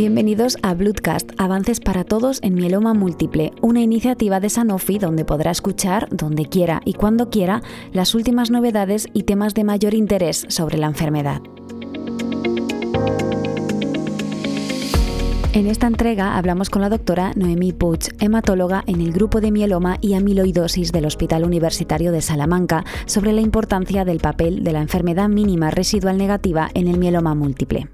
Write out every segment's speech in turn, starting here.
Bienvenidos a Bloodcast, Avances para Todos en Mieloma Múltiple, una iniciativa de Sanofi donde podrá escuchar, donde quiera y cuando quiera, las últimas novedades y temas de mayor interés sobre la enfermedad. En esta entrega hablamos con la doctora Noemí Puig, hematóloga en el grupo de mieloma y amiloidosis del Hospital Universitario de Salamanca, sobre la importancia del papel de la enfermedad mínima residual negativa en el mieloma múltiple.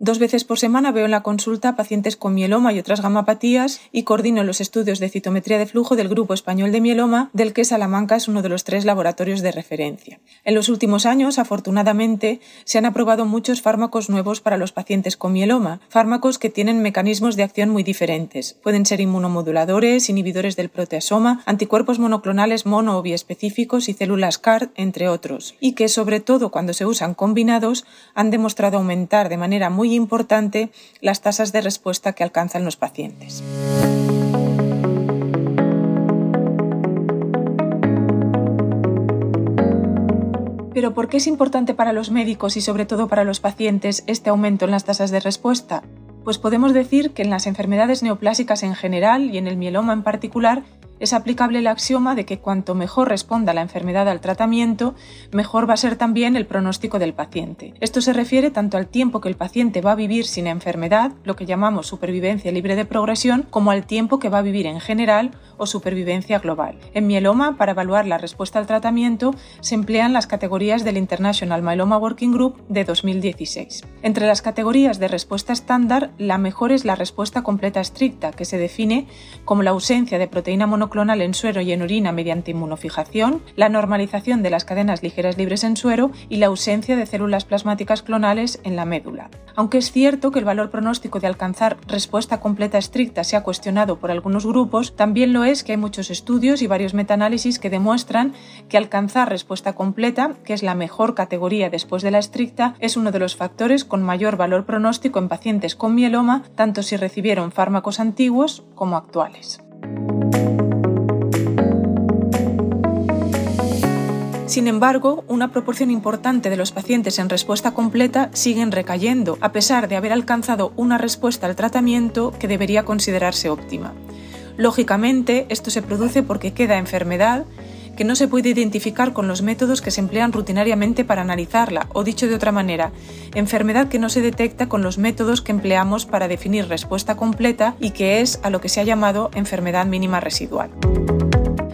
Dos veces por semana veo en la consulta pacientes con mieloma y otras gamapatías y coordino los estudios de citometría de flujo del Grupo Español de Mieloma, del que Salamanca es uno de los tres laboratorios de referencia. En los últimos años, afortunadamente, se han aprobado muchos fármacos nuevos para los pacientes con mieloma, fármacos que tienen mecanismos de acción muy diferentes. Pueden ser inmunomoduladores, inhibidores del proteasoma, anticuerpos monoclonales mono o biespecíficos y células CAR, entre otros, y que, sobre todo cuando se usan combinados, han demostrado aumentar de manera muy importante las tasas de respuesta que alcanzan los pacientes. Pero ¿por qué es importante para los médicos y sobre todo para los pacientes este aumento en las tasas de respuesta? Pues podemos decir que en las enfermedades neoplásicas en general y en el mieloma en particular es aplicable el axioma de que cuanto mejor responda la enfermedad al tratamiento, mejor va a ser también el pronóstico del paciente. Esto se refiere tanto al tiempo que el paciente va a vivir sin enfermedad, lo que llamamos supervivencia libre de progresión, como al tiempo que va a vivir en general o supervivencia global. En mieloma, para evaluar la respuesta al tratamiento, se emplean las categorías del International Myeloma Working Group de 2016. Entre las categorías de respuesta estándar, la mejor es la respuesta completa estricta, que se define como la ausencia de proteína monoclonal clonal en suero y en orina mediante inmunofijación, la normalización de las cadenas ligeras libres en suero y la ausencia de células plasmáticas clonales en la médula. Aunque es cierto que el valor pronóstico de alcanzar respuesta completa estricta se ha cuestionado por algunos grupos, también lo es que hay muchos estudios y varios metaanálisis que demuestran que alcanzar respuesta completa, que es la mejor categoría después de la estricta, es uno de los factores con mayor valor pronóstico en pacientes con mieloma, tanto si recibieron fármacos antiguos como actuales. Sin embargo, una proporción importante de los pacientes en respuesta completa siguen recayendo, a pesar de haber alcanzado una respuesta al tratamiento que debería considerarse óptima. Lógicamente, esto se produce porque queda enfermedad que no se puede identificar con los métodos que se emplean rutinariamente para analizarla, o dicho de otra manera, enfermedad que no se detecta con los métodos que empleamos para definir respuesta completa y que es a lo que se ha llamado enfermedad mínima residual.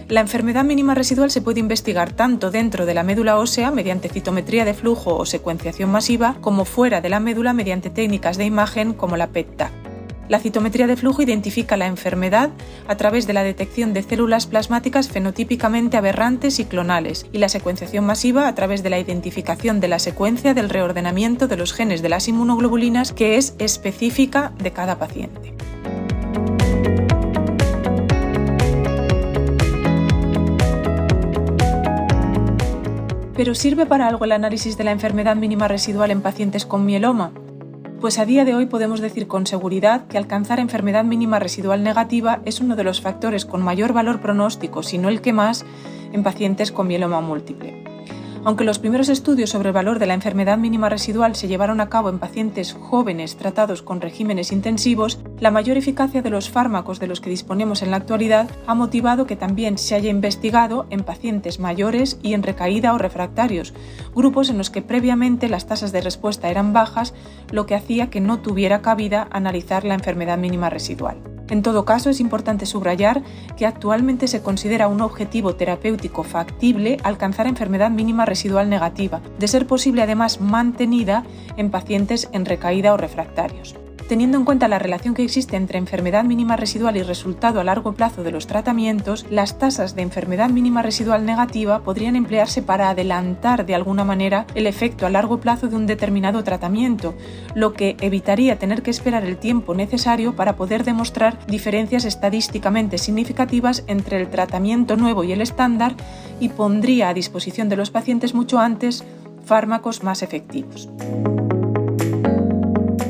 La enfermedad mínima residual se puede investigar tanto dentro de la médula ósea mediante citometría de flujo o secuenciación masiva, como fuera de la médula mediante técnicas de imagen como la PET-TAC. La citometría de flujo identifica la enfermedad a través de la detección de células plasmáticas fenotípicamente aberrantes y clonales, y la secuenciación masiva a través de la identificación de la secuencia del reordenamiento de los genes de las inmunoglobulinas que es específica de cada paciente. ¿Pero sirve para algo el análisis de la enfermedad mínima residual en pacientes con mieloma? Pues a día de hoy podemos decir con seguridad que alcanzar enfermedad mínima residual negativa es uno de los factores con mayor valor pronóstico, si no el que más, en pacientes con mieloma múltiple. Aunque los primeros estudios sobre el valor de la enfermedad mínima residual se llevaron a cabo en pacientes jóvenes tratados con regímenes intensivos, la mayor eficacia de los fármacos de los que disponemos en la actualidad ha motivado que también se haya investigado en pacientes mayores y en recaída o refractarios, grupos en los que previamente las tasas de respuesta eran bajas, lo que hacía que no tuviera cabida analizar la enfermedad mínima residual. En todo caso, es importante subrayar que actualmente se considera un objetivo terapéutico factible alcanzar enfermedad mínima residual negativa, de ser posible además mantenida en pacientes en recaída o refractarios. Teniendo en cuenta la relación que existe entre enfermedad mínima residual y resultado a largo plazo de los tratamientos, las tasas de enfermedad mínima residual negativa podrían emplearse para adelantar de alguna manera el efecto a largo plazo de un determinado tratamiento, lo que evitaría tener que esperar el tiempo necesario para poder demostrar diferencias estadísticamente significativas entre el tratamiento nuevo y el estándar y pondría a disposición de los pacientes mucho antes fármacos más efectivos.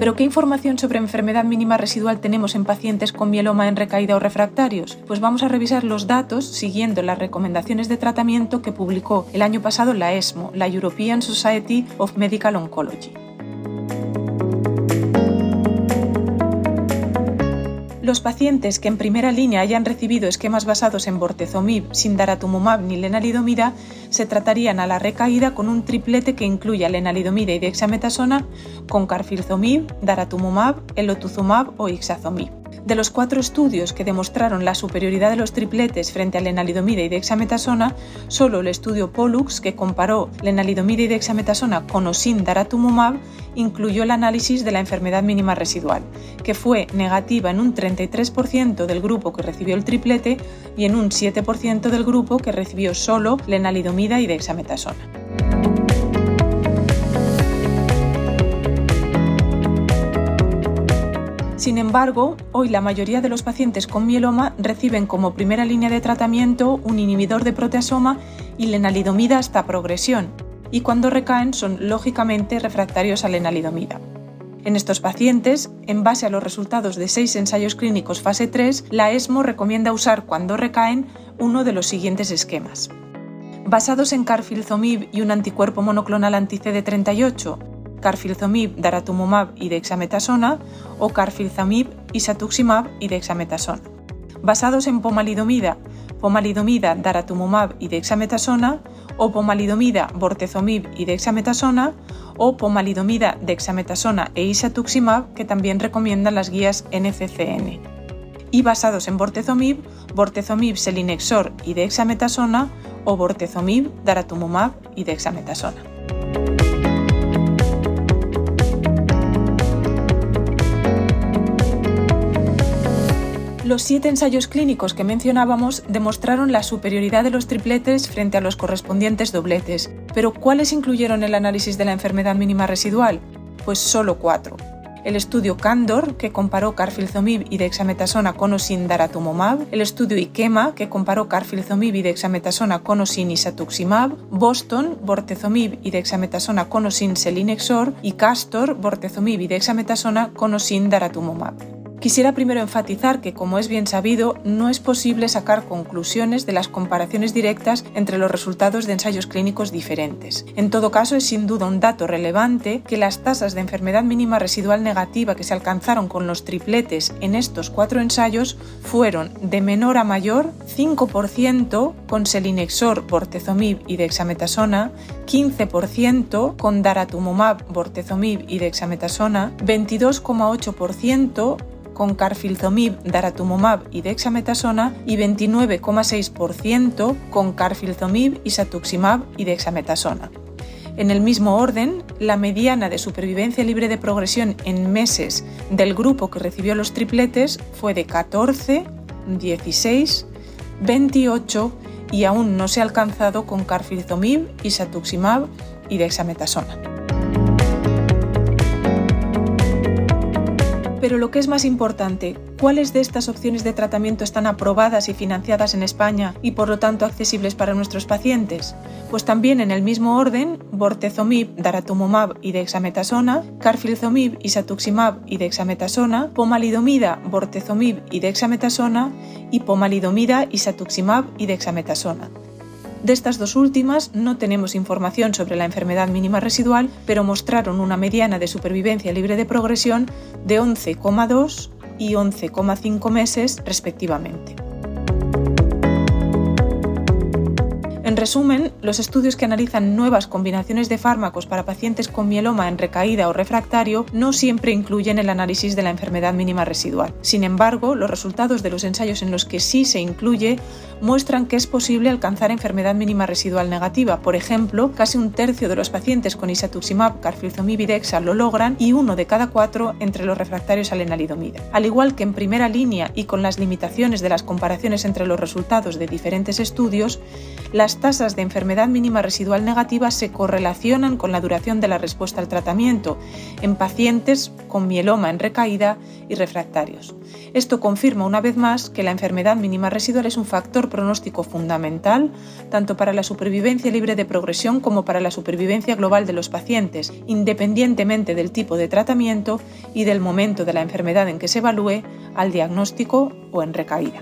¿Pero qué información sobre enfermedad mínima residual tenemos en pacientes con mieloma en recaída o refractarios? Pues vamos a revisar los datos siguiendo las recomendaciones de tratamiento que publicó el año pasado la ESMO, la European Society of Medical Oncology. Los pacientes que en primera línea hayan recibido esquemas basados en bortezomib sin daratumumab ni lenalidomida se tratarían a la recaída con un triplete que incluya lenalidomida y dexametasona con carfilzomib, daratumumab, elotuzumab o ixazomib. De los cuatro estudios que demostraron la superioridad de los tripletes frente a lenalidomida y dexametasona, solo el estudio Pollux, que comparó lenalidomida y dexametasona con osin daratumumab, incluyó el análisis de la enfermedad mínima residual, que fue negativa en un 33% del grupo que recibió el triplete y en un 7% del grupo que recibió solo lenalidomida y dexametasona. Sin embargo, hoy la mayoría de los pacientes con mieloma reciben como primera línea de tratamiento un inhibidor de proteasoma y lenalidomida hasta progresión, y cuando recaen son lógicamente refractarios a lenalidomida. En estos pacientes, en base a los resultados de seis ensayos clínicos fase 3, la ESMO recomienda usar cuando recaen uno de los siguientes esquemas. Basados en carfilzomib y un anticuerpo monoclonal anti-CD38, carfilzomib, daratumumab y dexametasona o carfilzomib, isatuximab y dexametasona. Basados en pomalidomida, pomalidomida, daratumumab y dexametasona o pomalidomida, bortezomib y dexametasona o pomalidomida, dexametasona e isatuximab que también recomiendan las guías NCCN. Y basados en bortezomib, bortezomib, selinexor y dexametasona o bortezomib, daratumumab y dexametasona. Los siete ensayos clínicos que mencionábamos demostraron la superioridad de los tripletes frente a los correspondientes dobletes. Pero ¿cuáles incluyeron el análisis de la enfermedad mínima residual? Pues solo cuatro. El estudio Candor, que comparó carfilzomib y dexametasona con o sin el estudio Ikema, que comparó carfilzomib y dexametasona con o isatuximab, Boston, bortezomib y dexametasona con o sin selinexor y Castor, bortezomib y dexametasona con o sin. Quisiera primero enfatizar que, como es bien sabido, no es posible sacar conclusiones de las comparaciones directas entre los resultados de ensayos clínicos diferentes. En todo caso, es sin duda un dato relevante que las tasas de enfermedad mínima residual negativa que se alcanzaron con los tripletes en estos cuatro ensayos fueron de menor a mayor 5% con selinexor, bortezomib y dexametasona, 15% con daratumumab, bortezomib y dexametasona, 22,8% con carfilzomib, daratumumab y dexametasona y 29,6% con carfilzomib, isatuximab y dexametasona. En el mismo orden, la mediana de supervivencia libre de progresión en meses del grupo que recibió los tripletes fue de 14, 16, 28 y aún no se ha alcanzado con carfilzomib, isatuximab y dexametasona. Pero lo que es más importante, ¿cuáles de estas opciones de tratamiento están aprobadas y financiadas en España y por lo tanto accesibles para nuestros pacientes? Pues también en el mismo orden, bortezomib, daratumumab y dexametasona, carfilzomib, isatuximab y dexametasona, pomalidomida, bortezomib y dexametasona y pomalidomida, isatuximab y dexametasona. De estas dos últimas no tenemos información sobre la enfermedad mínima residual, pero mostraron una mediana de supervivencia libre de progresión de 11,2 y 11,5 meses respectivamente. En resumen, los estudios que analizan nuevas combinaciones de fármacos para pacientes con mieloma en recaída o refractario no siempre incluyen el análisis de la enfermedad mínima residual. Sin embargo, los resultados de los ensayos en los que sí se incluye muestran que es posible alcanzar enfermedad mínima residual negativa. Por ejemplo, casi un tercio de los pacientes con isatuximab, carfilzomib lo logran y uno de cada cuatro entre los refractarios a lenalidomida. Al igual que en primera línea y con las limitaciones de las comparaciones entre los resultados de diferentes estudios, las tasas de enfermedad mínima residual negativa se correlacionan con la duración de la respuesta al tratamiento en pacientes con mieloma en recaída y refractarios. Esto confirma una vez más que la enfermedad mínima residual es un factor pronóstico fundamental tanto para la supervivencia libre de progresión como para la supervivencia global de los pacientes, independientemente del tipo de tratamiento y del momento de la enfermedad en que se evalúe, al diagnóstico o en recaída.